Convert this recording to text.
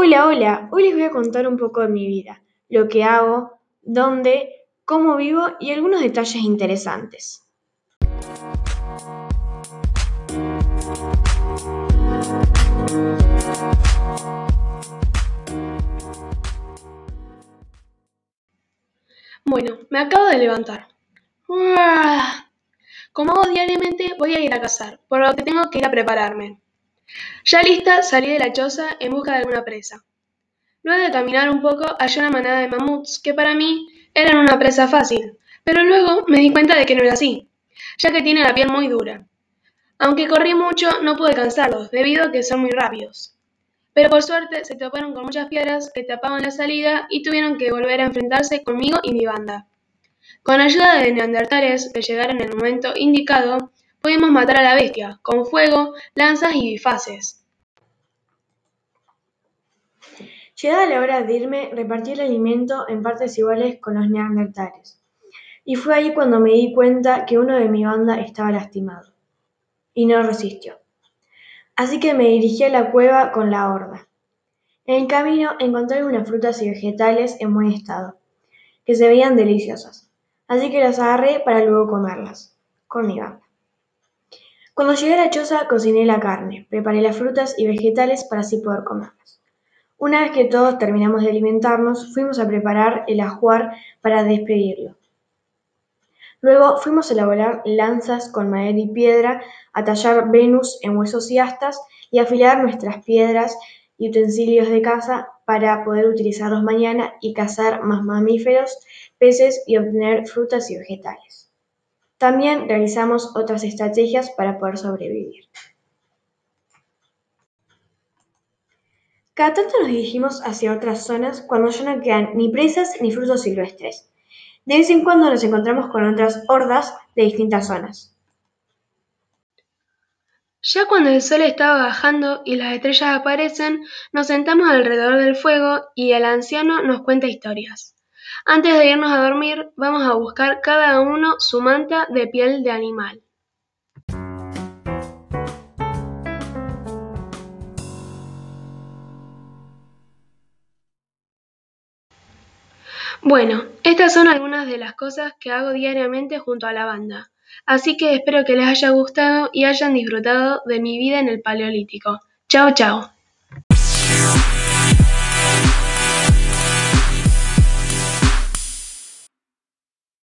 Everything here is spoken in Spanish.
Hola, hola, hoy les voy a contar un poco de mi vida, lo que hago, dónde, cómo vivo y algunos detalles interesantes. Bueno, me acabo de levantar. Como hago diariamente, voy a ir a cazar, por lo que tengo que ir a prepararme. Ya lista, salí de la choza en busca de alguna presa. Luego de caminar un poco, hallé una manada de mamuts que para mí eran una presa fácil, pero luego me di cuenta de que no era así, ya que tiene la piel muy dura. Aunque corrí mucho, no pude cansarlos, debido a que son muy rápidos. Pero por suerte se toparon con muchas piedras que tapaban la salida y tuvieron que volver a enfrentarse conmigo y mi banda. Con ayuda de neandertales que llegaron en el momento indicado, pudimos matar a la bestia, con fuego, lanzas y bifaces. Llegada la hora de irme, repartí el alimento en partes iguales con los neandertales. Y fue ahí cuando me di cuenta que uno de mi banda estaba lastimado. Y no resistió. Así que me dirigí a la cueva con la horda. En el camino encontré algunas frutas y vegetales en buen estado, que se veían deliciosas. Así que las agarré para luego comerlas, con mi banda. Cuando llegué a la choza cociné la carne, preparé las frutas y vegetales para así poder comerlas. Una vez que todos terminamos de alimentarnos, fuimos a preparar el ajuar para despedirlo. Luego fuimos a elaborar lanzas con madera y piedra, a tallar Venus en huesos y astas y afilar nuestras piedras y utensilios de caza para poder utilizarlos mañana y cazar más mamíferos, peces y obtener frutas y vegetales. También realizamos otras estrategias para poder sobrevivir. Cada tanto nos dirigimos hacia otras zonas cuando ya no quedan ni presas ni frutos silvestres. De vez en cuando nos encontramos con otras hordas de distintas zonas. Ya cuando el sol está bajando y las estrellas aparecen, nos sentamos alrededor del fuego y el anciano nos cuenta historias. Antes de irnos a dormir, vamos a buscar cada uno su manta de piel de animal. Bueno, estas son algunas de las cosas que hago diariamente junto a la banda, así que espero que les haya gustado y hayan disfrutado de mi vida en el Paleolítico. Chao, chao.